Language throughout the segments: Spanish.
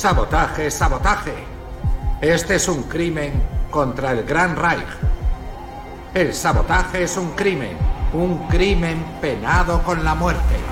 Sabotaje, sabotaje. Este es un crimen contra el Gran Reich. El sabotaje es un crimen, un crimen penado con la muerte.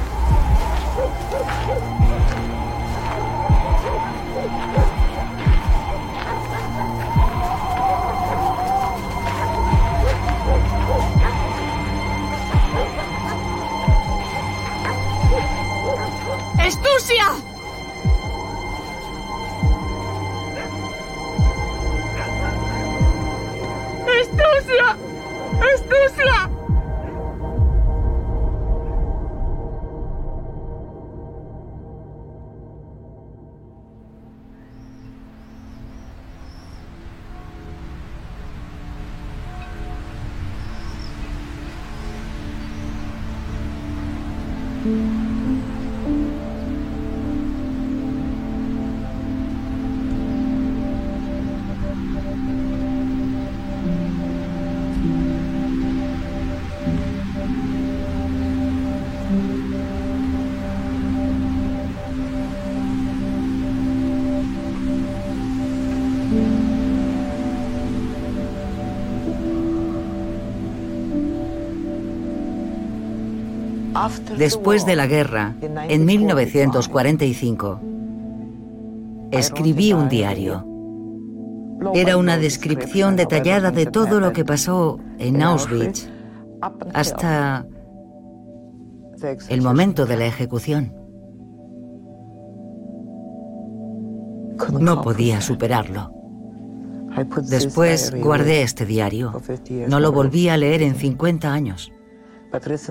Después de la guerra, en 1945, escribí un diario. Era una descripción detallada de todo lo que pasó en Auschwitz hasta el momento de la ejecución. No podía superarlo. Después guardé este diario. No lo volví a leer en 50 años.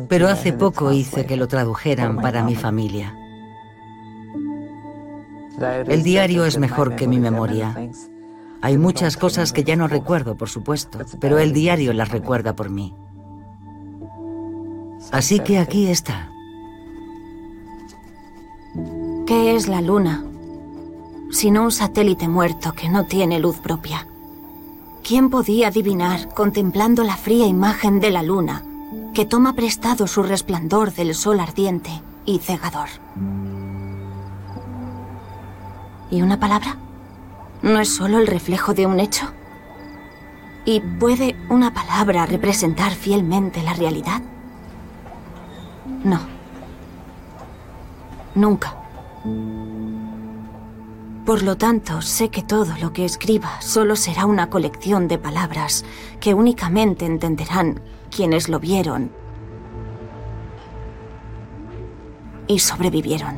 Pero hace poco hice que lo tradujeran para mi familia. El diario es mejor que mi memoria. Hay muchas cosas que ya no recuerdo, por supuesto, pero el diario las recuerda por mí. Así que aquí está. ¿Qué es la luna? Sino un satélite muerto que no tiene luz propia. ¿Quién podía adivinar, contemplando la fría imagen de la luna, que toma prestado su resplandor del sol ardiente y cegador? ¿Y una palabra? ¿No es solo el reflejo de un hecho? ¿Y puede una palabra representar fielmente la realidad? No. Nunca. Por lo tanto, sé que todo lo que escriba solo será una colección de palabras que únicamente entenderán quienes lo vieron y sobrevivieron.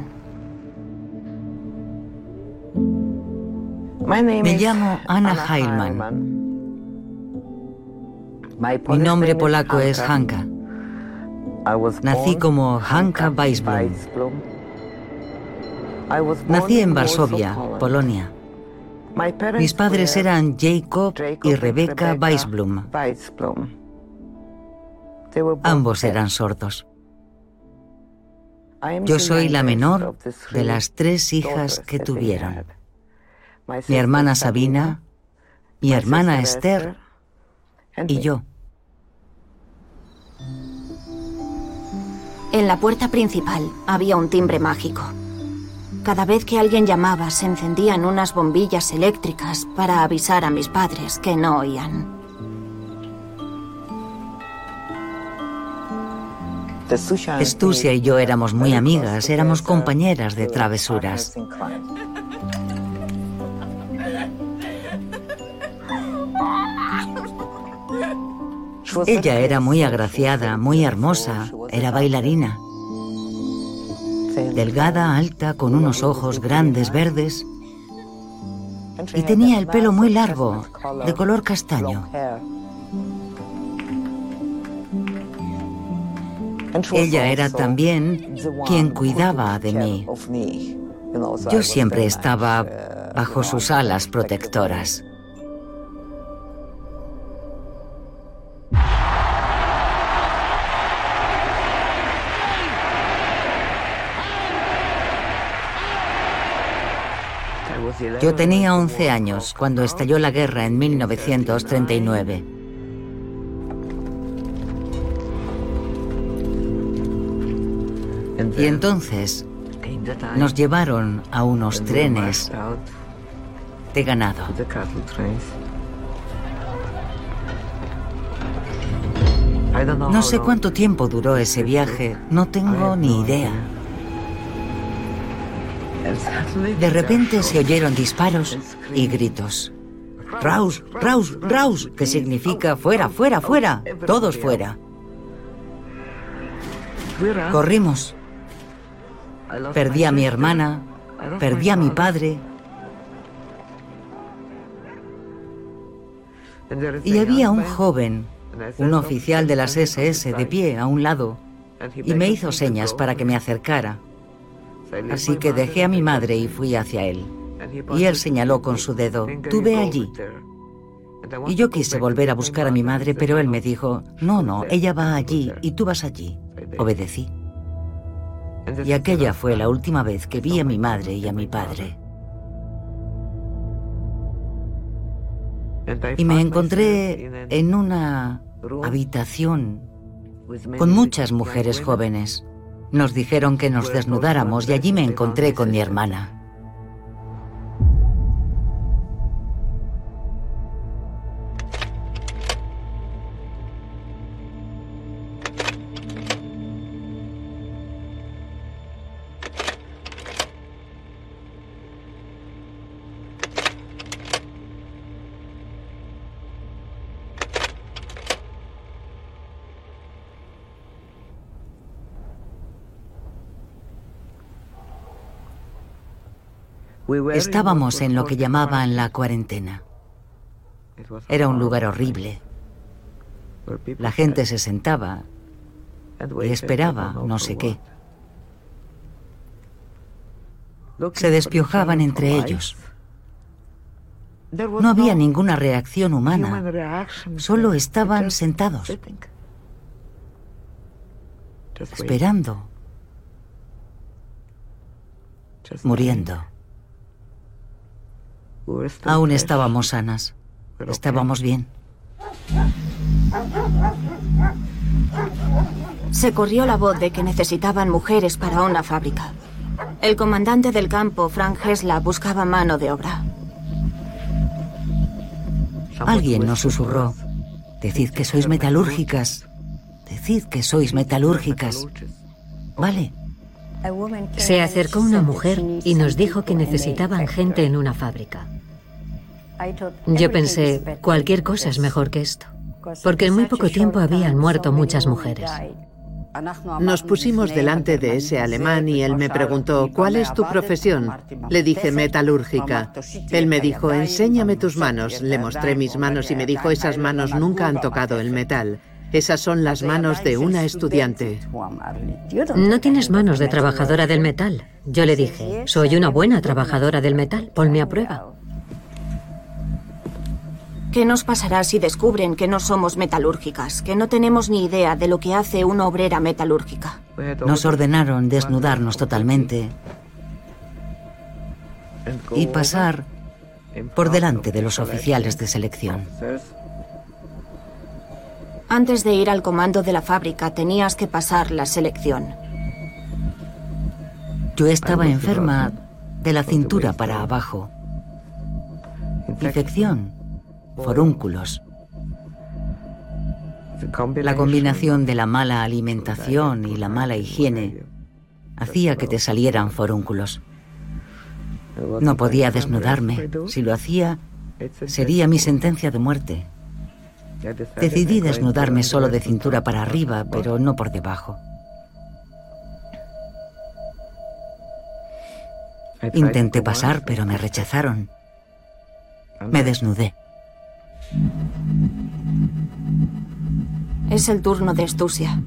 Me llamo Anna Heilman. Mi nombre polaco es Hanka. Nací como Hanka Weisblum. Nací en Varsovia, Polonia. Mis padres eran Jacob y Rebecca Weisblum. Ambos eran sordos. Yo soy la menor de las tres hijas que tuvieron. Mi hermana Sabina, mi hermana Esther y yo. En la puerta principal había un timbre mágico. Cada vez que alguien llamaba se encendían unas bombillas eléctricas para avisar a mis padres que no oían. Estusia y yo éramos muy amigas, éramos compañeras de travesuras. Ella era muy agraciada, muy hermosa, era bailarina. Delgada, alta, con unos ojos grandes verdes. Y tenía el pelo muy largo, de color castaño. Ella era también quien cuidaba de mí. Yo siempre estaba bajo sus alas protectoras. Yo tenía 11 años cuando estalló la guerra en 1939. Y entonces nos llevaron a unos trenes de ganado. No sé cuánto tiempo duró ese viaje, no tengo ni idea. De repente se oyeron disparos y gritos. Raus, Raus, Raus, que significa fuera, fuera, fuera, todos fuera. Corrimos. Perdí a mi hermana, perdí a mi padre. Y había un joven, un oficial de las SS, de pie a un lado, y me hizo señas para que me acercara. Así que dejé a mi madre y fui hacia él. Y él señaló con su dedo, tú ve allí. Y yo quise volver a buscar a mi madre, pero él me dijo, no, no, ella va allí y tú vas allí. Obedecí. Y aquella fue la última vez que vi a mi madre y a mi padre. Y me encontré en una habitación con muchas mujeres jóvenes. Nos dijeron que nos desnudáramos y allí me encontré con mi hermana. Estábamos en lo que llamaban la cuarentena. Era un lugar horrible. La gente se sentaba y esperaba no sé qué. Se despiojaban entre ellos. No había ninguna reacción humana. Solo estaban sentados, esperando, muriendo. Aún estábamos sanas. Estábamos bien. Se corrió la voz de que necesitaban mujeres para una fábrica. El comandante del campo, Frank Hesla, buscaba mano de obra. Alguien nos susurró. Decid que sois metalúrgicas. Decid que sois metalúrgicas. Vale. Se acercó una mujer y nos dijo que necesitaban gente en una fábrica. Yo pensé, cualquier cosa es mejor que esto, porque en muy poco tiempo habían muerto muchas mujeres. Nos pusimos delante de ese alemán y él me preguntó, ¿cuál es tu profesión? Le dije, metalúrgica. Él me dijo, enséñame tus manos. Le mostré mis manos y me dijo, esas manos nunca han tocado el metal. Esas son las manos de una estudiante. No tienes manos de trabajadora del metal. Yo le dije, soy una buena trabajadora del metal, ponme a prueba. ¿Qué nos pasará si descubren que no somos metalúrgicas, que no tenemos ni idea de lo que hace una obrera metalúrgica? Nos ordenaron desnudarnos totalmente y pasar por delante de los oficiales de selección. Antes de ir al comando de la fábrica tenías que pasar la selección. Yo estaba enferma de la cintura para abajo. Infección forúnculos. La combinación de la mala alimentación y la mala higiene hacía que te salieran forúnculos. No podía desnudarme. Si lo hacía, sería mi sentencia de muerte. Decidí desnudarme solo de cintura para arriba, pero no por debajo. Intenté pasar, pero me rechazaron. Me desnudé. Es el turno de Estusia.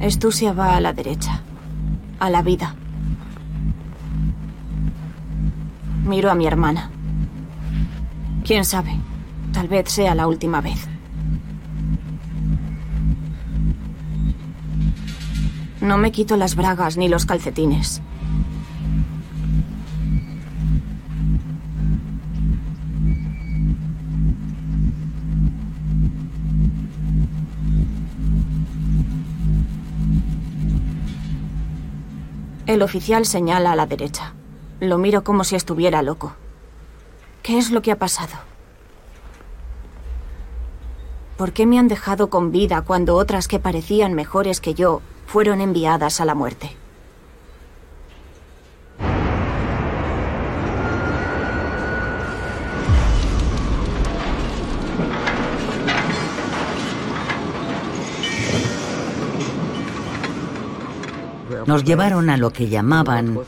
Estusia va a la derecha, a la vida. Miro a mi hermana. ¿Quién sabe? Tal vez sea la última vez. No me quito las bragas ni los calcetines. El oficial señala a la derecha. Lo miro como si estuviera loco. ¿Qué es lo que ha pasado? ¿Por qué me han dejado con vida cuando otras que parecían mejores que yo fueron enviadas a la muerte? Nos llevaron a lo que llamaban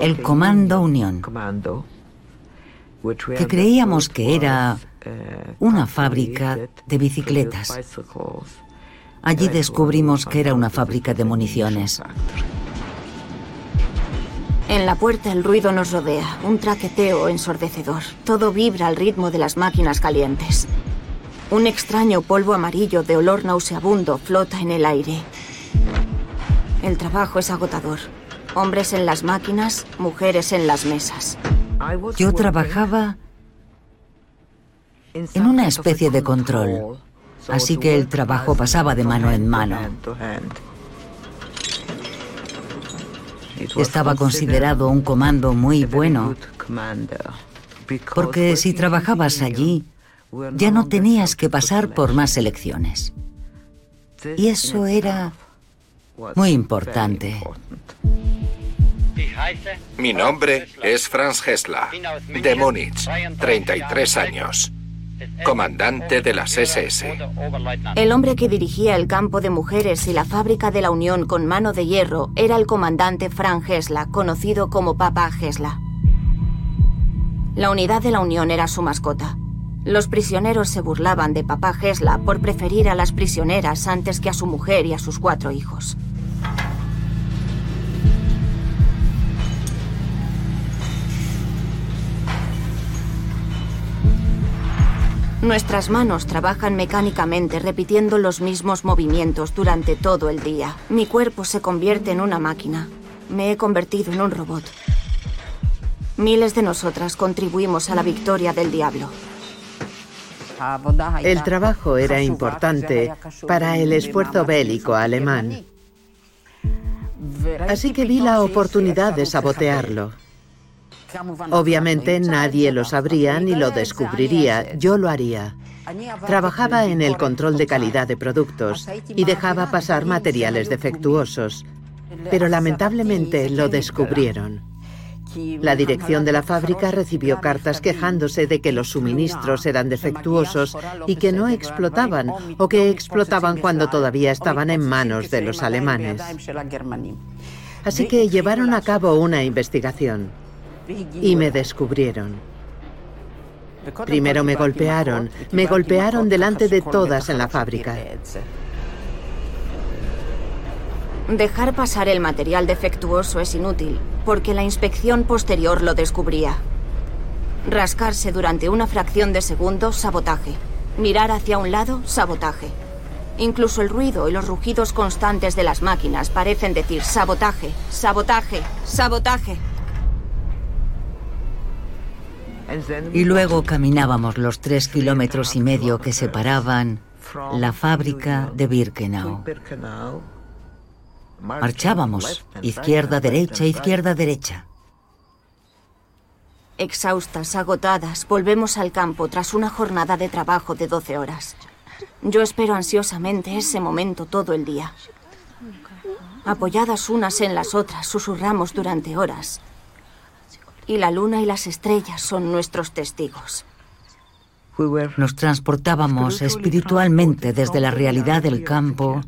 el Comando Unión, que creíamos que era una fábrica de bicicletas. Allí descubrimos que era una fábrica de municiones. En la puerta el ruido nos rodea, un traqueteo ensordecedor. Todo vibra al ritmo de las máquinas calientes. Un extraño polvo amarillo de olor nauseabundo flota en el aire. El trabajo es agotador. Hombres en las máquinas, mujeres en las mesas. Yo trabajaba en una especie de control, así que el trabajo pasaba de mano en mano. Estaba considerado un comando muy bueno, porque si trabajabas allí, ya no tenías que pasar por más elecciones. Y eso era muy importante. Mi nombre es Franz Hessler, de Múnich, 33 años comandante de las SS. El hombre que dirigía el campo de mujeres y la fábrica de la Unión con mano de hierro era el comandante Frank Gesla, conocido como Papa Gesla. La unidad de la Unión era su mascota. Los prisioneros se burlaban de Papa Gesla por preferir a las prisioneras antes que a su mujer y a sus cuatro hijos. Nuestras manos trabajan mecánicamente repitiendo los mismos movimientos durante todo el día. Mi cuerpo se convierte en una máquina. Me he convertido en un robot. Miles de nosotras contribuimos a la victoria del diablo. El trabajo era importante para el esfuerzo bélico alemán. Así que vi la oportunidad de sabotearlo. Obviamente nadie lo sabría ni lo descubriría, yo lo haría. Trabajaba en el control de calidad de productos y dejaba pasar materiales defectuosos, pero lamentablemente lo descubrieron. La dirección de la fábrica recibió cartas quejándose de que los suministros eran defectuosos y que no explotaban o que explotaban cuando todavía estaban en manos de los alemanes. Así que llevaron a cabo una investigación y me descubrieron. Primero me golpearon, me golpearon delante de todas en la fábrica. Dejar pasar el material defectuoso es inútil, porque la inspección posterior lo descubría. Rascarse durante una fracción de segundo, sabotaje. Mirar hacia un lado, sabotaje. Incluso el ruido y los rugidos constantes de las máquinas parecen decir sabotaje, sabotaje, sabotaje. Y luego caminábamos los tres kilómetros y medio que separaban la fábrica de Birkenau. Marchábamos, izquierda, derecha, izquierda, derecha. Exhaustas, agotadas, volvemos al campo tras una jornada de trabajo de 12 horas. Yo espero ansiosamente ese momento todo el día. Apoyadas unas en las otras, susurramos durante horas y la luna y las estrellas son nuestros testigos. Nos transportábamos espiritualmente desde la realidad del campo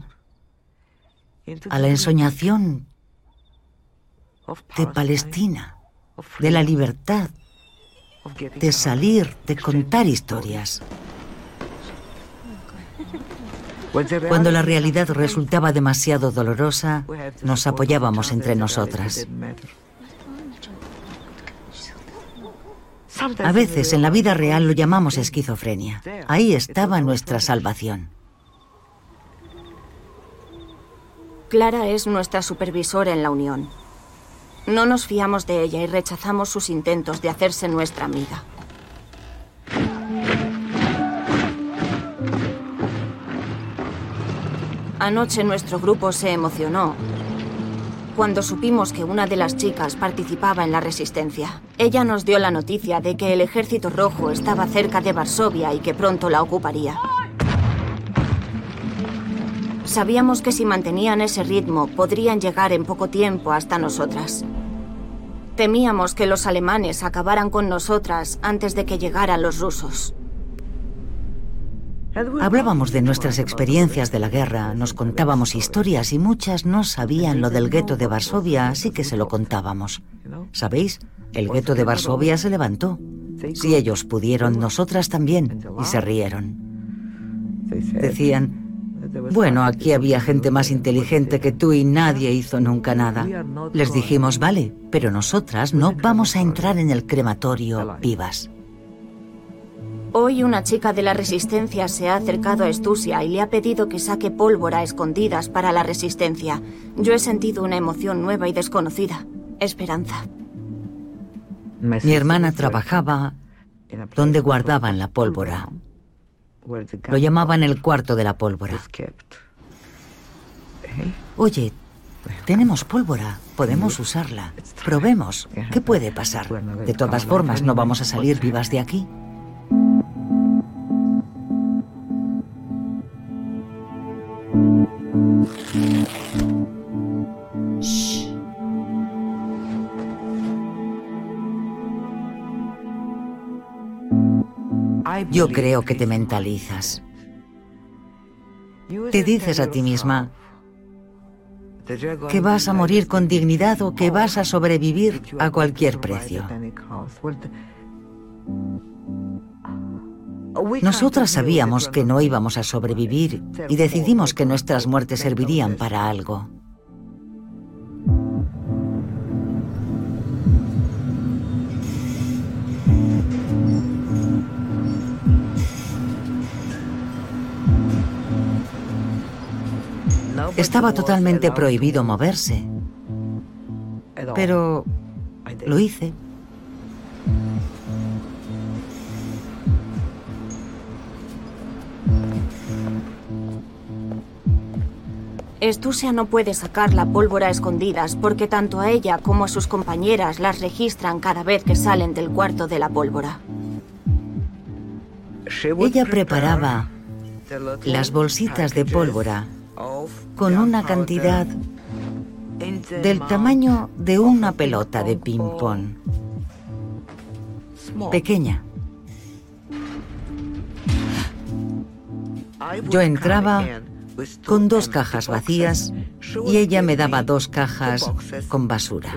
a la ensoñación de Palestina, de la libertad, de salir, de contar historias. Cuando la realidad resultaba demasiado dolorosa, nos apoyábamos entre nosotras. A veces en la vida real lo llamamos esquizofrenia. Ahí estaba nuestra salvación. Clara es nuestra supervisora en la Unión. No nos fiamos de ella y rechazamos sus intentos de hacerse nuestra amiga. Anoche nuestro grupo se emocionó cuando supimos que una de las chicas participaba en la resistencia. Ella nos dio la noticia de que el ejército rojo estaba cerca de Varsovia y que pronto la ocuparía. Sabíamos que si mantenían ese ritmo podrían llegar en poco tiempo hasta nosotras. Temíamos que los alemanes acabaran con nosotras antes de que llegaran los rusos. Hablábamos de nuestras experiencias de la guerra, nos contábamos historias y muchas no sabían lo del gueto de Varsovia, así que se lo contábamos. ¿Sabéis? El gueto de Varsovia se levantó. Si ellos pudieron, nosotras también, y se rieron. Decían, bueno, aquí había gente más inteligente que tú y nadie hizo nunca nada. Les dijimos, vale, pero nosotras no vamos a entrar en el crematorio vivas. Hoy una chica de la Resistencia se ha acercado a Estusia y le ha pedido que saque pólvora a escondidas para la Resistencia. Yo he sentido una emoción nueva y desconocida. Esperanza. Mi hermana trabajaba donde guardaban la pólvora. Lo llamaban el cuarto de la pólvora. Oye, tenemos pólvora, podemos usarla. Probemos. ¿Qué puede pasar? De todas formas, no vamos a salir vivas de aquí. Yo creo que te mentalizas. Te dices a ti misma que vas a morir con dignidad o que vas a sobrevivir a cualquier precio. Nosotras sabíamos que no íbamos a sobrevivir y decidimos que nuestras muertes servirían para algo. Estaba totalmente prohibido moverse. Pero lo hice. Estusia no puede sacar la pólvora a escondidas porque tanto a ella como a sus compañeras las registran cada vez que salen del cuarto de la pólvora. Ella preparaba las bolsitas de pólvora con una cantidad del tamaño de una pelota de ping-pong. Pequeña. Yo entraba con dos cajas vacías y ella me daba dos cajas con basura.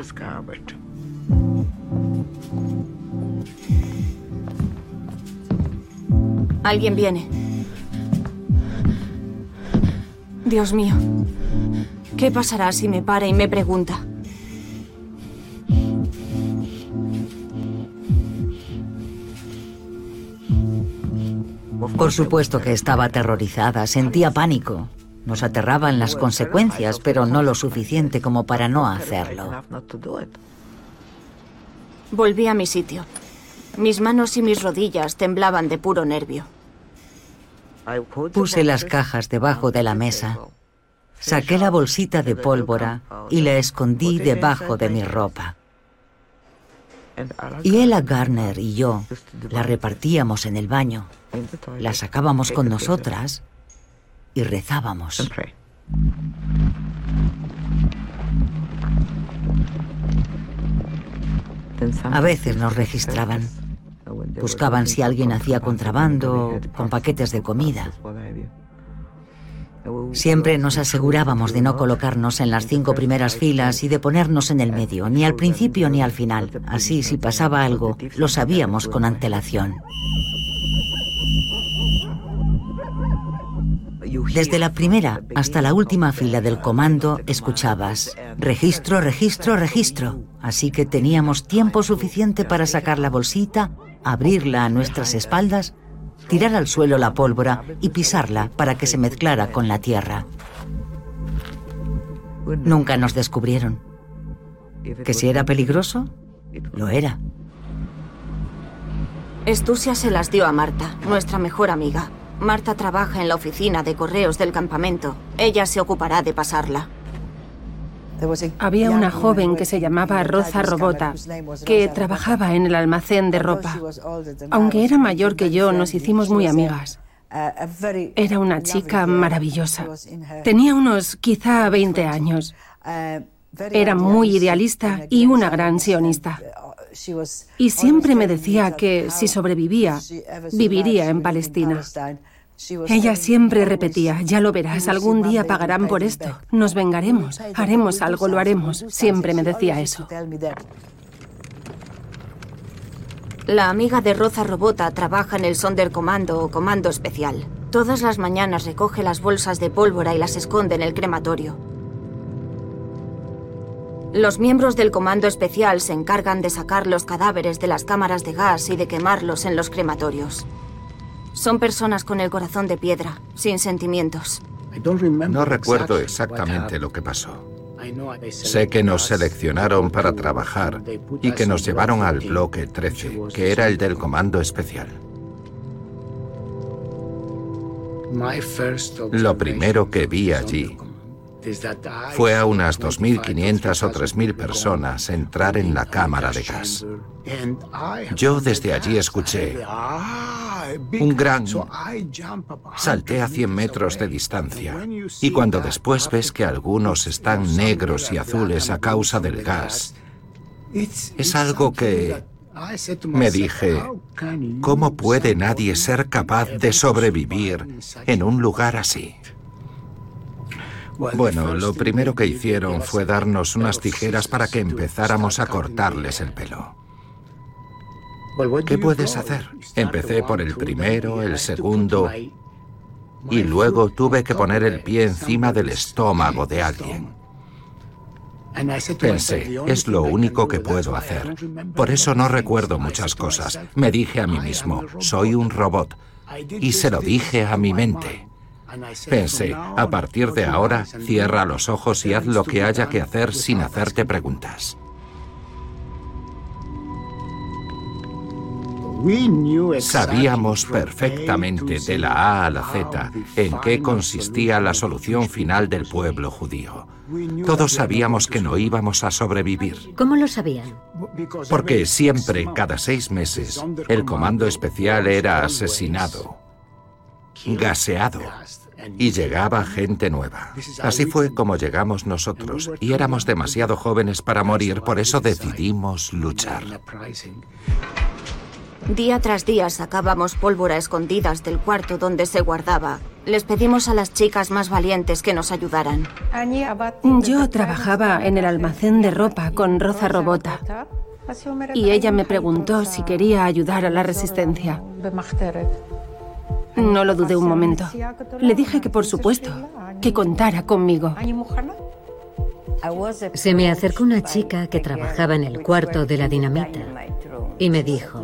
Alguien viene. Dios mío. ¿Qué pasará si me para y me pregunta? Por supuesto que estaba aterrorizada, sentía pánico. Nos aterraban las consecuencias, pero no lo suficiente como para no hacerlo. Volví a mi sitio. Mis manos y mis rodillas temblaban de puro nervio. Puse las cajas debajo de la mesa. Saqué la bolsita de pólvora y la escondí debajo de mi ropa. Y Ella Garner y yo la repartíamos en el baño, la sacábamos con nosotras y rezábamos. A veces nos registraban. Buscaban si alguien hacía contrabando con paquetes de comida. Siempre nos asegurábamos de no colocarnos en las cinco primeras filas y de ponernos en el medio, ni al principio ni al final. Así, si pasaba algo, lo sabíamos con antelación. Desde la primera hasta la última fila del comando escuchabas registro, registro, registro. Así que teníamos tiempo suficiente para sacar la bolsita, abrirla a nuestras espaldas tirar al suelo la pólvora y pisarla para que se mezclara con la tierra. Nunca nos descubrieron. ¿Que si era peligroso? Lo era. Estusia se las dio a Marta, nuestra mejor amiga. Marta trabaja en la oficina de correos del campamento. Ella se ocupará de pasarla. Había una joven que se llamaba Roza Robota, que trabajaba en el almacén de ropa. Aunque era mayor que yo, nos hicimos muy amigas. Era una chica maravillosa. Tenía unos quizá 20 años. Era muy idealista y una gran sionista. Y siempre me decía que si sobrevivía, viviría en Palestina. Ella siempre repetía, ya lo verás, algún día pagarán por esto, nos vengaremos, haremos algo, lo haremos. Siempre me decía eso. La amiga de Roza Robota trabaja en el Sonderkommando o Comando Especial. Todas las mañanas recoge las bolsas de pólvora y las esconde en el crematorio. Los miembros del Comando Especial se encargan de sacar los cadáveres de las cámaras de gas y de quemarlos en los crematorios. Son personas con el corazón de piedra, sin sentimientos. No recuerdo exactamente lo que pasó. Sé que nos seleccionaron para trabajar y que nos llevaron al bloque 13, que era el del Comando Especial. Lo primero que vi allí fue a unas 2.500 o 3.000 personas entrar en la cámara de gas. Yo desde allí escuché un gran... Salté a 100 metros de distancia y cuando después ves que algunos están negros y azules a causa del gas, es algo que me dije, ¿cómo puede nadie ser capaz de sobrevivir en un lugar así? Bueno, lo primero que hicieron fue darnos unas tijeras para que empezáramos a cortarles el pelo. ¿Qué puedes hacer? Empecé por el primero, el segundo, y luego tuve que poner el pie encima del estómago de alguien. Pensé, es lo único que puedo hacer. Por eso no recuerdo muchas cosas. Me dije a mí mismo, soy un robot. Y se lo dije a mi mente. Pensé, a partir de ahora, cierra los ojos y haz lo que haya que hacer sin hacerte preguntas. Sabíamos perfectamente de la A a la Z en qué consistía la solución final del pueblo judío. Todos sabíamos que no íbamos a sobrevivir. ¿Cómo lo sabían? Porque siempre, cada seis meses, el comando especial era asesinado, gaseado y llegaba gente nueva. Así fue como llegamos nosotros y éramos demasiado jóvenes para morir, por eso decidimos luchar. Día tras día sacábamos pólvora escondidas del cuarto donde se guardaba. Les pedimos a las chicas más valientes que nos ayudaran. Yo trabajaba en el almacén de ropa con Roza Robota y ella me preguntó si quería ayudar a la resistencia. No lo dudé un momento. Le dije que por supuesto, que contara conmigo. Se me acercó una chica que trabajaba en el cuarto de la dinamita y me dijo,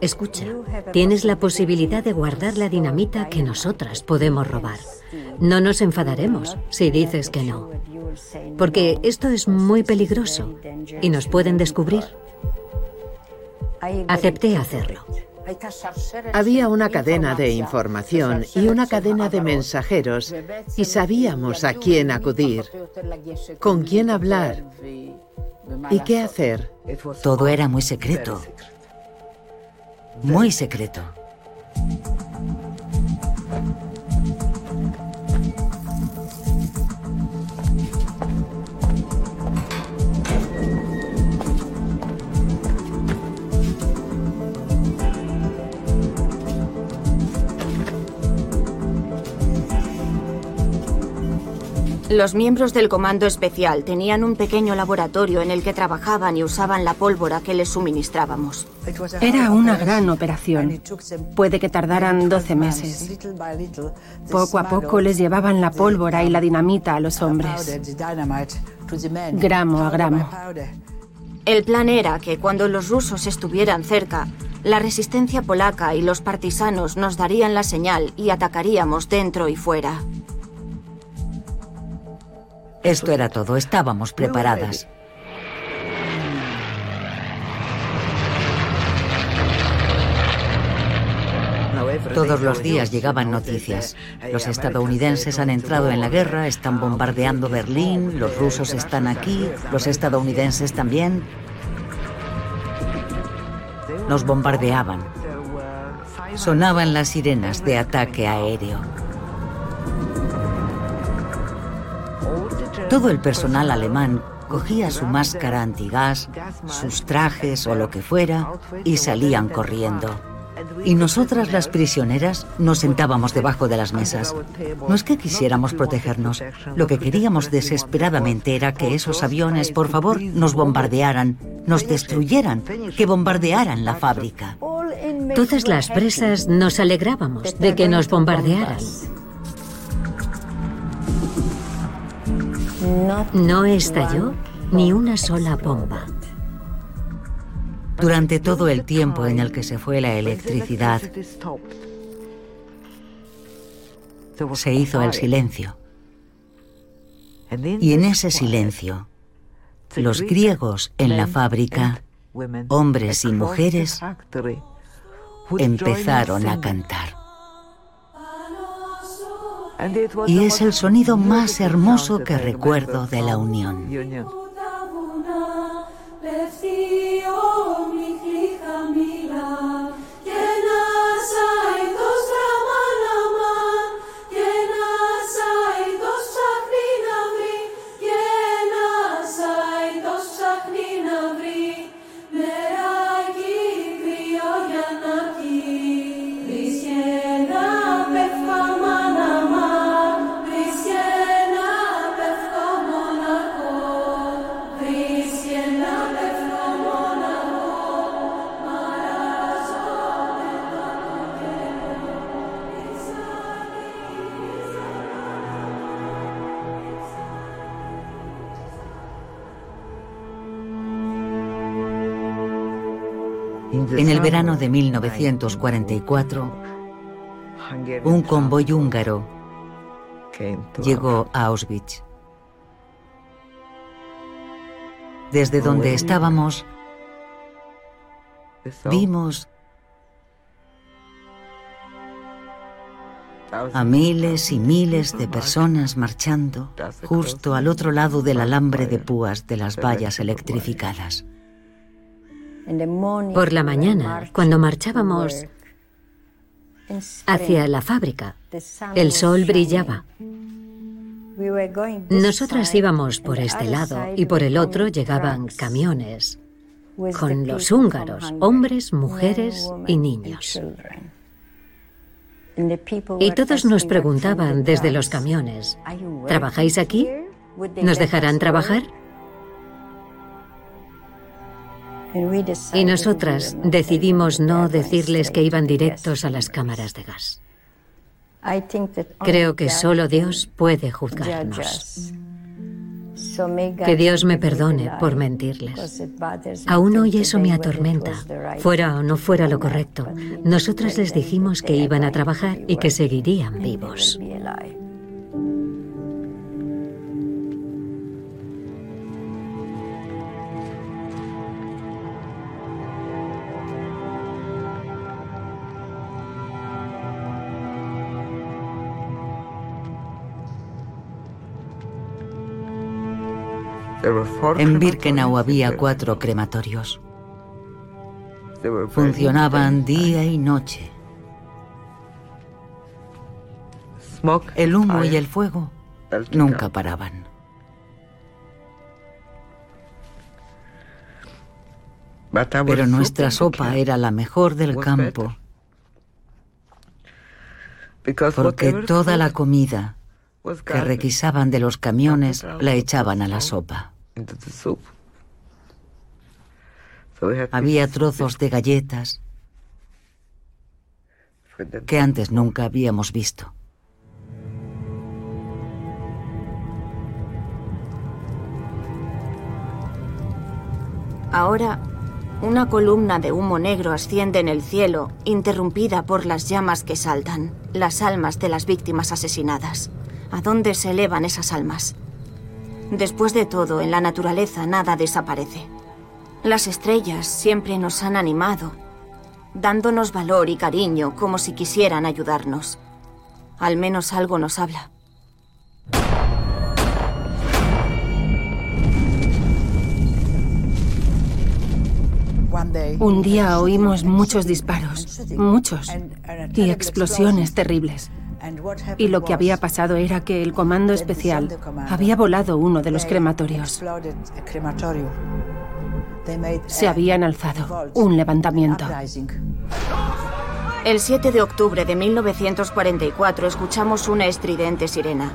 escucha, tienes la posibilidad de guardar la dinamita que nosotras podemos robar. No nos enfadaremos si dices que no, porque esto es muy peligroso y nos pueden descubrir. Acepté hacerlo. Había una cadena de información y una cadena de mensajeros y sabíamos a quién acudir, con quién hablar y qué hacer. Todo era muy secreto. Muy secreto. Los miembros del Comando Especial tenían un pequeño laboratorio en el que trabajaban y usaban la pólvora que les suministrábamos. Era una gran operación. Puede que tardaran 12 meses. Poco a poco les llevaban la pólvora y la dinamita a los hombres. Gramo a gramo. El plan era que cuando los rusos estuvieran cerca, la resistencia polaca y los partisanos nos darían la señal y atacaríamos dentro y fuera. Esto era todo, estábamos preparadas. Todos los días llegaban noticias. Los estadounidenses han entrado en la guerra, están bombardeando Berlín, los rusos están aquí, los estadounidenses también. Nos bombardeaban. Sonaban las sirenas de ataque aéreo. Todo el personal alemán cogía su máscara antigás, sus trajes o lo que fuera y salían corriendo. Y nosotras las prisioneras nos sentábamos debajo de las mesas. No es que quisiéramos protegernos, lo que queríamos desesperadamente era que esos aviones, por favor, nos bombardearan, nos destruyeran, que bombardearan la fábrica. Todas las presas nos alegrábamos de que nos bombardearan. No estalló ni una sola bomba. Durante todo el tiempo en el que se fue la electricidad, se hizo el silencio. Y en ese silencio, los griegos en la fábrica, hombres y mujeres, empezaron a cantar. Y es el sonido más hermoso que recuerdo de la unión. En el verano de 1944, un convoy húngaro llegó a Auschwitz. Desde donde estábamos, vimos a miles y miles de personas marchando justo al otro lado del alambre de púas de las vallas electrificadas. Por la mañana, cuando marchábamos hacia la fábrica, el sol brillaba. Nosotras íbamos por este lado y por el otro llegaban camiones con los húngaros, hombres, mujeres y niños. Y todos nos preguntaban desde los camiones, ¿trabajáis aquí? ¿Nos dejarán trabajar? Y nosotras decidimos no decirles que iban directos a las cámaras de gas. Creo que solo Dios puede juzgarnos. Que Dios me perdone por mentirles. Aún hoy eso me atormenta. Fuera o no fuera lo correcto, nosotras les dijimos que iban a trabajar y que seguirían vivos. En Birkenau había cuatro crematorios. Funcionaban día y noche. El humo y el fuego nunca paraban. Pero nuestra sopa era la mejor del campo, porque toda la comida que requisaban de los camiones la echaban a la sopa. Había trozos de galletas que antes nunca habíamos visto. Ahora, una columna de humo negro asciende en el cielo, interrumpida por las llamas que saltan, las almas de las víctimas asesinadas. ¿A dónde se elevan esas almas? Después de todo, en la naturaleza nada desaparece. Las estrellas siempre nos han animado. dándonos valor y cariño como si quisieran ayudarnos. Al menos algo nos habla. Un día oímos muchos disparos, muchos, y explosiones terribles. Y lo que había pasado era que el comando especial había volado uno de los crematorios. Se habían alzado un levantamiento. El 7 de octubre de 1944 escuchamos una estridente sirena.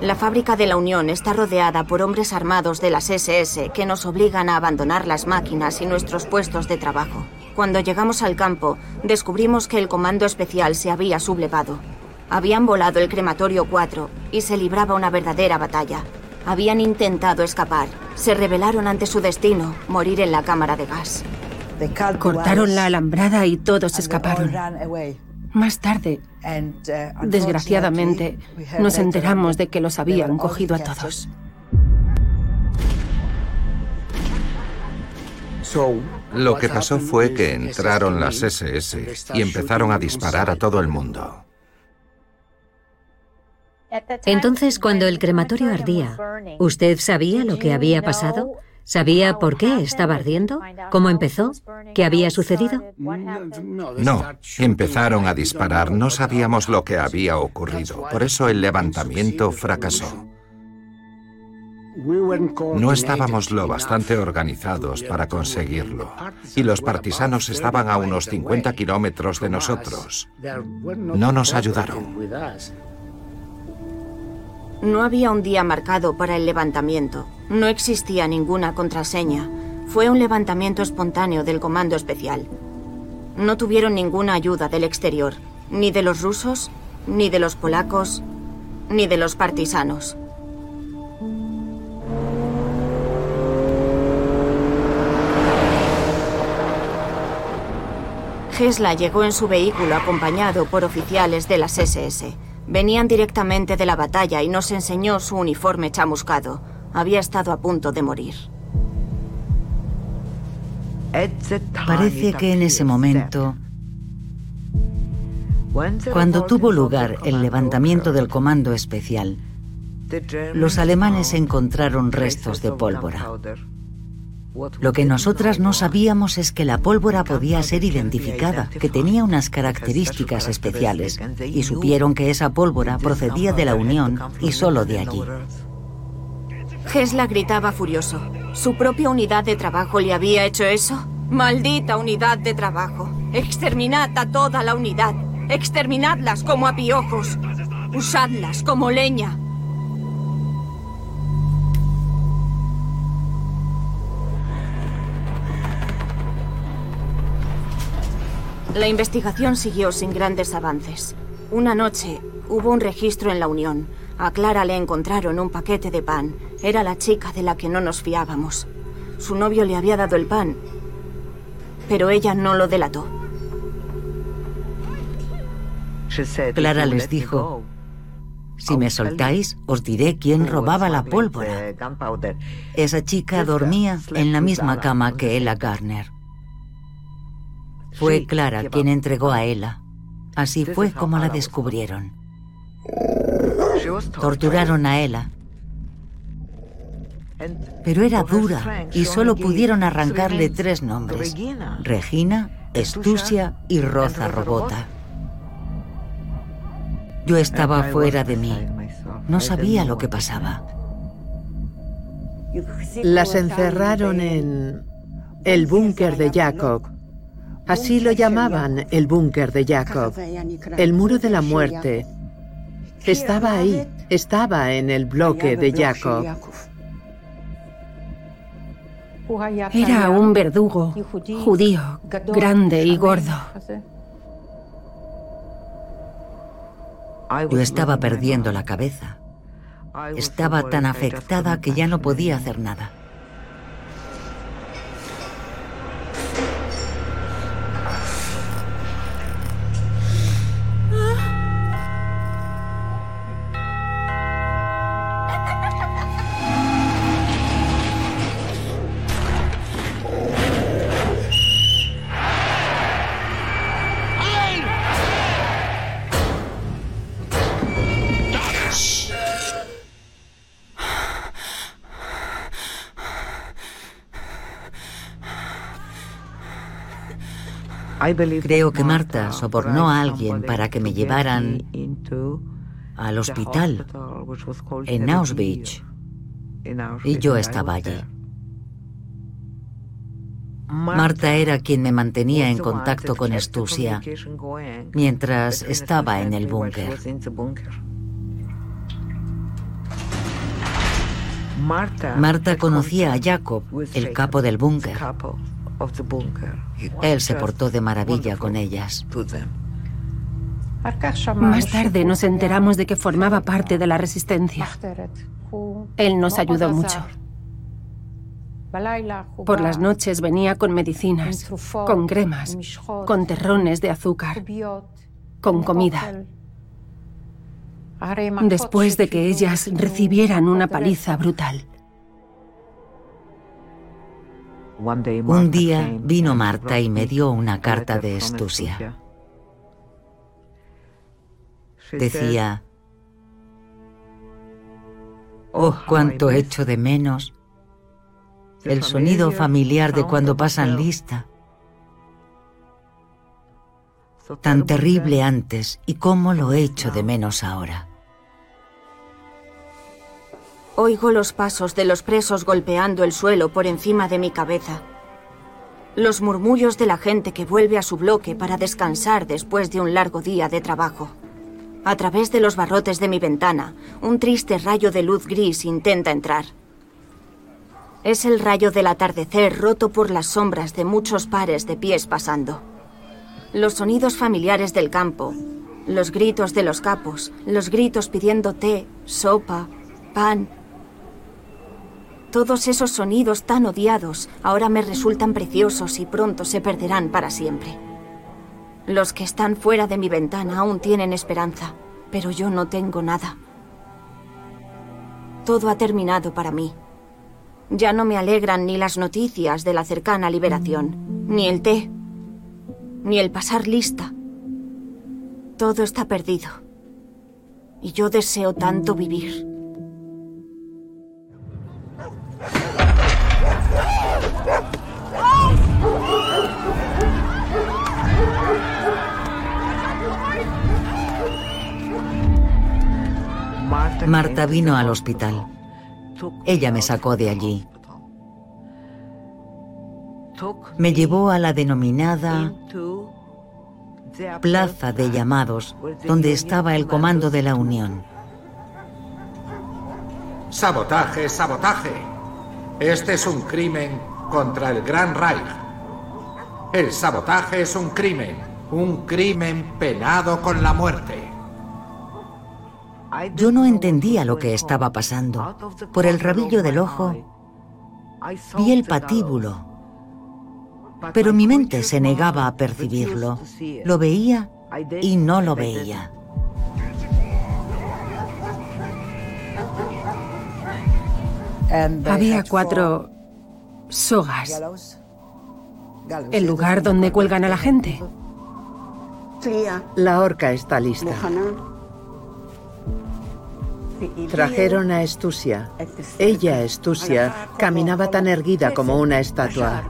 La fábrica de la Unión está rodeada por hombres armados de las SS que nos obligan a abandonar las máquinas y nuestros puestos de trabajo. Cuando llegamos al campo, descubrimos que el comando especial se había sublevado. Habían volado el crematorio 4 y se libraba una verdadera batalla. Habían intentado escapar. Se rebelaron ante su destino, morir en la cámara de gas. Cortaron la alambrada y todos escaparon. Más tarde, uh, desgraciadamente, nos enteramos de que los habían cogido a todos. Lo que pasó fue que entraron las SS y empezaron a disparar a todo el mundo. Entonces, cuando el crematorio ardía, ¿usted sabía lo que había pasado? ¿Sabía por qué estaba ardiendo? ¿Cómo empezó? ¿Qué había sucedido? No, empezaron a disparar. No sabíamos lo que había ocurrido. Por eso el levantamiento fracasó. No estábamos lo bastante organizados para conseguirlo. Y los partisanos estaban a unos 50 kilómetros de nosotros. No nos ayudaron. No había un día marcado para el levantamiento. No existía ninguna contraseña. Fue un levantamiento espontáneo del Comando Especial. No tuvieron ninguna ayuda del exterior, ni de los rusos, ni de los polacos, ni de los partisanos. Gesla llegó en su vehículo acompañado por oficiales de las SS. Venían directamente de la batalla y nos enseñó su uniforme chamuscado. Había estado a punto de morir. Parece que en ese momento, cuando tuvo lugar el levantamiento del Comando Especial, los alemanes encontraron restos de pólvora. Lo que nosotras no sabíamos es que la pólvora podía ser identificada, que tenía unas características especiales, y supieron que esa pólvora procedía de la Unión y solo de allí. Gesla gritaba furioso. ¿Su propia unidad de trabajo le había hecho eso? ¡Maldita unidad de trabajo! ¡Exterminad a toda la unidad! ¡Exterminadlas como a piojos! ¡Usadlas como leña! La investigación siguió sin grandes avances. Una noche hubo un registro en la Unión. A Clara le encontraron un paquete de pan. Era la chica de la que no nos fiábamos. Su novio le había dado el pan, pero ella no lo delató. Clara les dijo, si me soltáis, os diré quién robaba la pólvora. Esa chica dormía en la misma cama que Ella Garner. Fue Clara quien entregó a Ella. Así fue como la descubrieron. Torturaron a Ella. Pero era dura y solo pudieron arrancarle tres nombres. Regina, Estusia y Rosa Robota. Yo estaba fuera de mí. No sabía lo que pasaba. Las encerraron en el búnker de Jacob Así lo llamaban el búnker de Jacob. El muro de la muerte estaba ahí, estaba en el bloque de Jacob. Era un verdugo judío, grande y gordo. Yo estaba perdiendo la cabeza. Estaba tan afectada que ya no podía hacer nada. Creo que Marta sobornó a alguien para que me llevaran al hospital en Auschwitz y yo estaba allí. Marta era quien me mantenía en contacto con Estusia mientras estaba en el búnker. Marta conocía a Jacob, el capo del búnker. Él se portó de maravilla con ellas. Más tarde nos enteramos de que formaba parte de la resistencia. Él nos ayudó mucho. Por las noches venía con medicinas, con cremas, con terrones de azúcar, con comida. Después de que ellas recibieran una paliza brutal. Un día vino Marta y me dio una carta de Estusia. Decía, oh, cuánto echo de menos el sonido familiar de cuando pasan lista. Tan terrible antes y cómo lo echo de menos ahora. Oigo los pasos de los presos golpeando el suelo por encima de mi cabeza. Los murmullos de la gente que vuelve a su bloque para descansar después de un largo día de trabajo. A través de los barrotes de mi ventana, un triste rayo de luz gris intenta entrar. Es el rayo del atardecer roto por las sombras de muchos pares de pies pasando. Los sonidos familiares del campo, los gritos de los capos, los gritos pidiendo té, sopa, pan. Todos esos sonidos tan odiados ahora me resultan preciosos y pronto se perderán para siempre. Los que están fuera de mi ventana aún tienen esperanza, pero yo no tengo nada. Todo ha terminado para mí. Ya no me alegran ni las noticias de la cercana liberación, ni el té, ni el pasar lista. Todo está perdido. Y yo deseo tanto vivir. Marta vino al hospital. Ella me sacó de allí. Me llevó a la denominada Plaza de Llamados, donde estaba el comando de la Unión. Sabotaje, sabotaje. Este es un crimen contra el Gran Reich. El sabotaje es un crimen, un crimen penado con la muerte. Yo no entendía lo que estaba pasando. Por el rabillo del ojo vi el patíbulo, pero mi mente se negaba a percibirlo. Lo veía y no lo veía. Había cuatro sogas. El lugar donde cuelgan a la gente. La horca está lista. Trajeron a Estusia. Ella, Estusia, caminaba tan erguida como una estatua.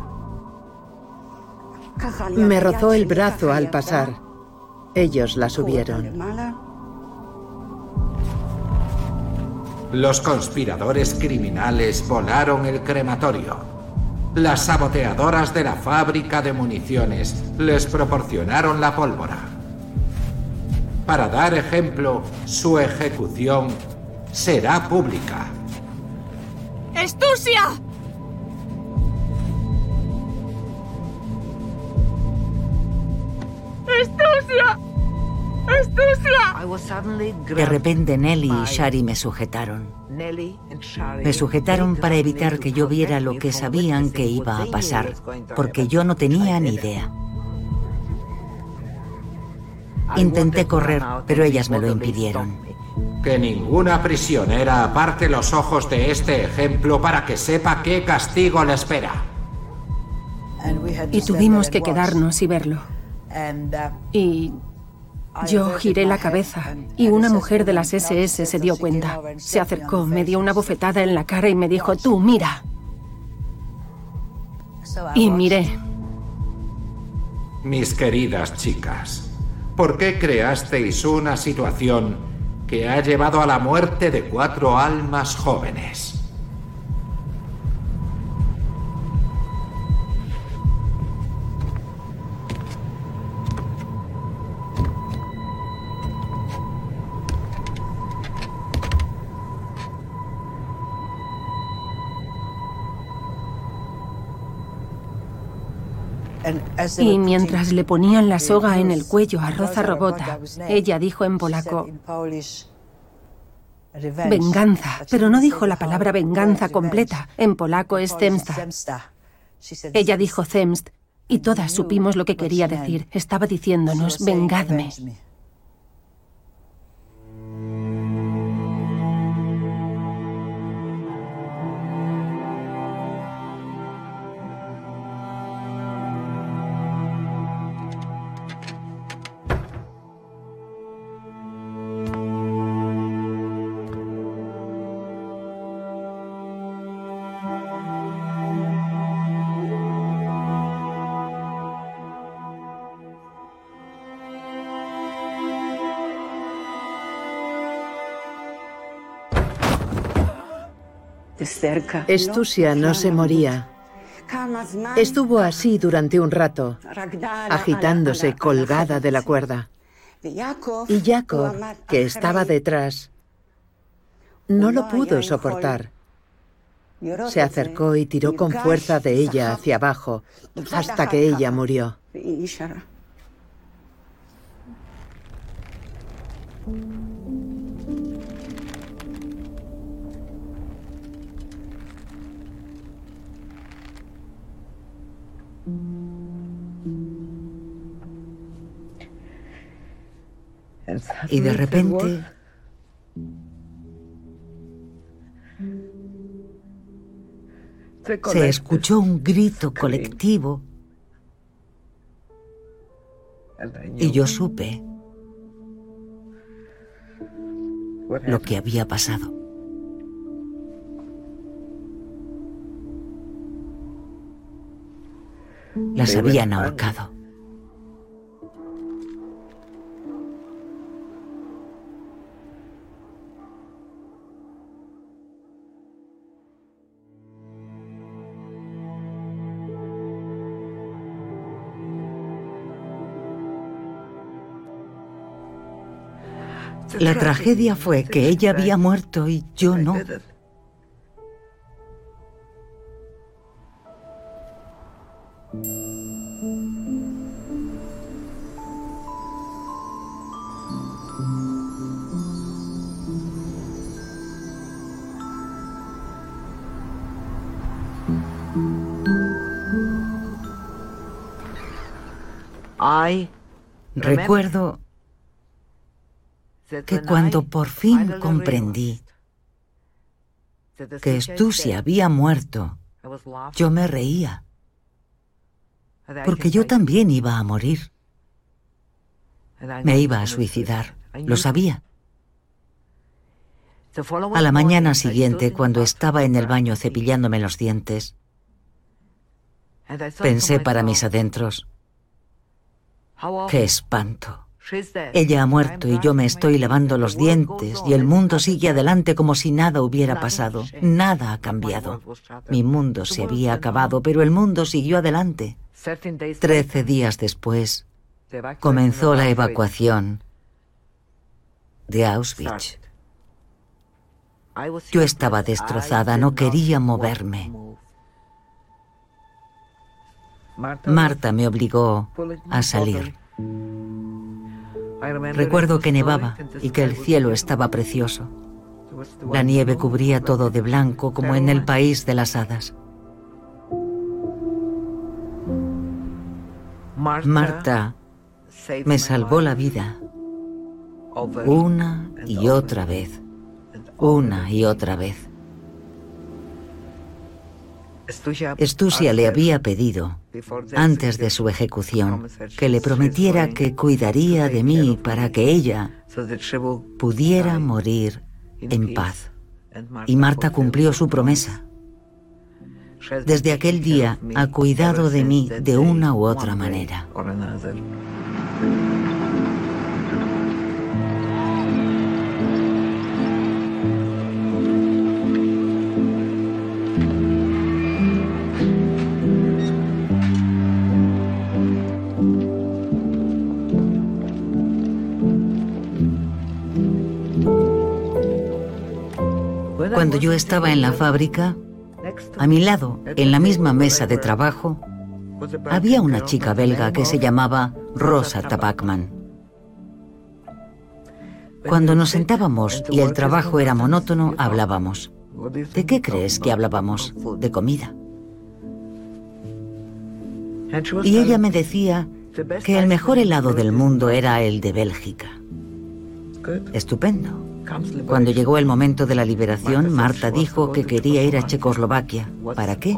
Me rozó el brazo al pasar. Ellos la subieron. Los conspiradores criminales volaron el crematorio. Las saboteadoras de la fábrica de municiones les proporcionaron la pólvora. Para dar ejemplo, su ejecución será pública. ¡Estusia! ¡Estusia! De repente Nelly y Shari me sujetaron. Me sujetaron para evitar que yo viera lo que sabían que iba a pasar, porque yo no tenía ni idea. Intenté correr, pero ellas me lo impidieron. Que ninguna prisionera aparte los ojos de este ejemplo para que sepa qué castigo le espera. Y tuvimos que quedarnos y verlo. Y yo giré la cabeza y una mujer de las SS se dio cuenta. Se acercó, me dio una bofetada en la cara y me dijo, tú mira. Y miré. Mis queridas chicas, ¿por qué creasteis una situación que ha llevado a la muerte de cuatro almas jóvenes? Y mientras le ponían la soga en el cuello a Roza Robota, ella dijo en polaco, venganza, pero no dijo la palabra venganza completa. En polaco es zemsta. Ella dijo zemst y todas supimos lo que quería decir. Estaba diciéndonos, vengadme. Estusia no se moría. Estuvo así durante un rato, agitándose colgada de la cuerda. Y Jacob, que estaba detrás, no lo pudo soportar. Se acercó y tiró con fuerza de ella hacia abajo hasta que ella murió. Y de repente se escuchó un grito colectivo. Y yo supe lo que había pasado. Las habían ahorcado. La tragedia fue que ella había muerto y yo no. Recuerdo que cuando por fin comprendí que Stussy había muerto, yo me reía, porque yo también iba a morir. Me iba a suicidar, lo sabía. A la mañana siguiente, cuando estaba en el baño cepillándome los dientes, pensé para mis adentros, qué espanto. Ella ha muerto y yo me estoy lavando los dientes y el mundo sigue adelante como si nada hubiera pasado. Nada ha cambiado. Mi mundo se había acabado, pero el mundo siguió adelante. Trece días después comenzó la evacuación de Auschwitz. Yo estaba destrozada, no quería moverme. Marta me obligó a salir. Recuerdo que nevaba y que el cielo estaba precioso. La nieve cubría todo de blanco como en el país de las hadas. Marta me salvó la vida una y otra vez, una y otra vez. Estusia le había pedido, antes de su ejecución, que le prometiera que cuidaría de mí para que ella pudiera morir en paz. Y Marta cumplió su promesa. desde aquel día ha cuidado de mí de una u otra manera. Cuando yo estaba en la fábrica, a mi lado, en la misma mesa de trabajo, había una chica belga que se llamaba Rosa Tabakman. Cuando nos sentábamos y el trabajo era monótono, hablábamos. ¿De qué crees que hablábamos? De comida. Y ella me decía que el mejor helado del mundo era el de Bélgica. Estupendo. Cuando llegó el momento de la liberación, Marta dijo que quería ir a Checoslovaquia. ¿Para qué?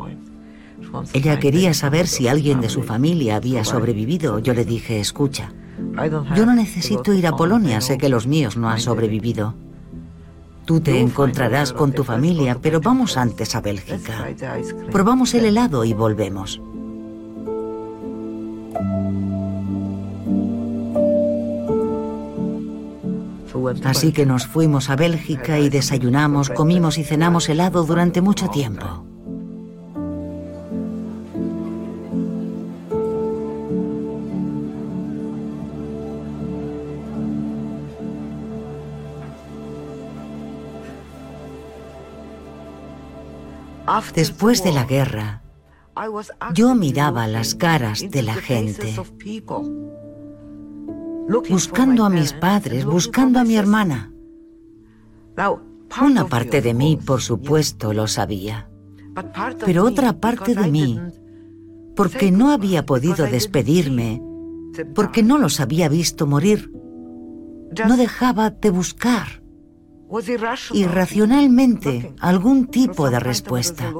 Ella quería saber si alguien de su familia había sobrevivido. Yo le dije, escucha, yo no necesito ir a Polonia, sé que los míos no han sobrevivido. Tú te encontrarás con tu familia, pero vamos antes a Bélgica. Probamos el helado y volvemos. Así que nos fuimos a Bélgica y desayunamos, comimos y cenamos helado durante mucho tiempo. Después de la guerra, yo miraba las caras de la gente buscando a mis padres, buscando a mi hermana. Una parte de mí, por supuesto, lo sabía, pero otra parte de mí, porque no había podido despedirme, porque no los había visto morir, no dejaba de buscar irracionalmente algún tipo de respuesta.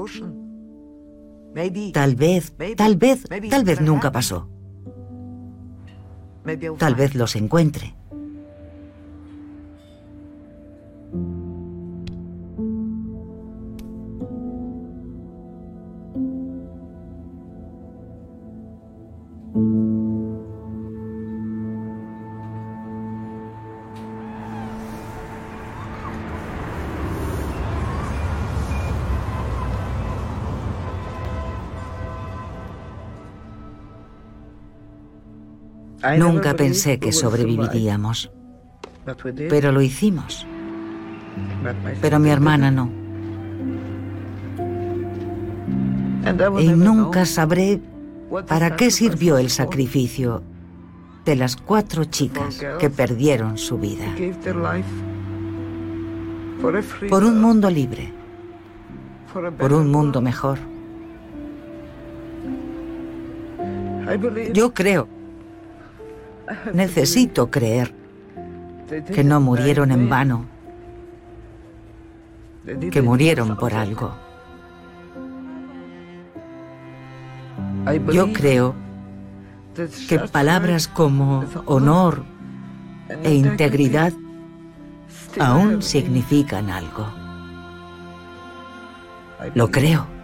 Tal vez, tal vez, tal vez nunca pasó. Tal vez los encuentre. Nunca pensé que sobreviviríamos, pero lo hicimos. Pero mi hermana no. Y nunca sabré para qué sirvió el sacrificio de las cuatro chicas que perdieron su vida. Por un mundo libre, por un mundo mejor. Yo creo Necesito creer que no murieron en vano, que murieron por algo. Yo creo que palabras como honor e integridad aún significan algo. Lo creo.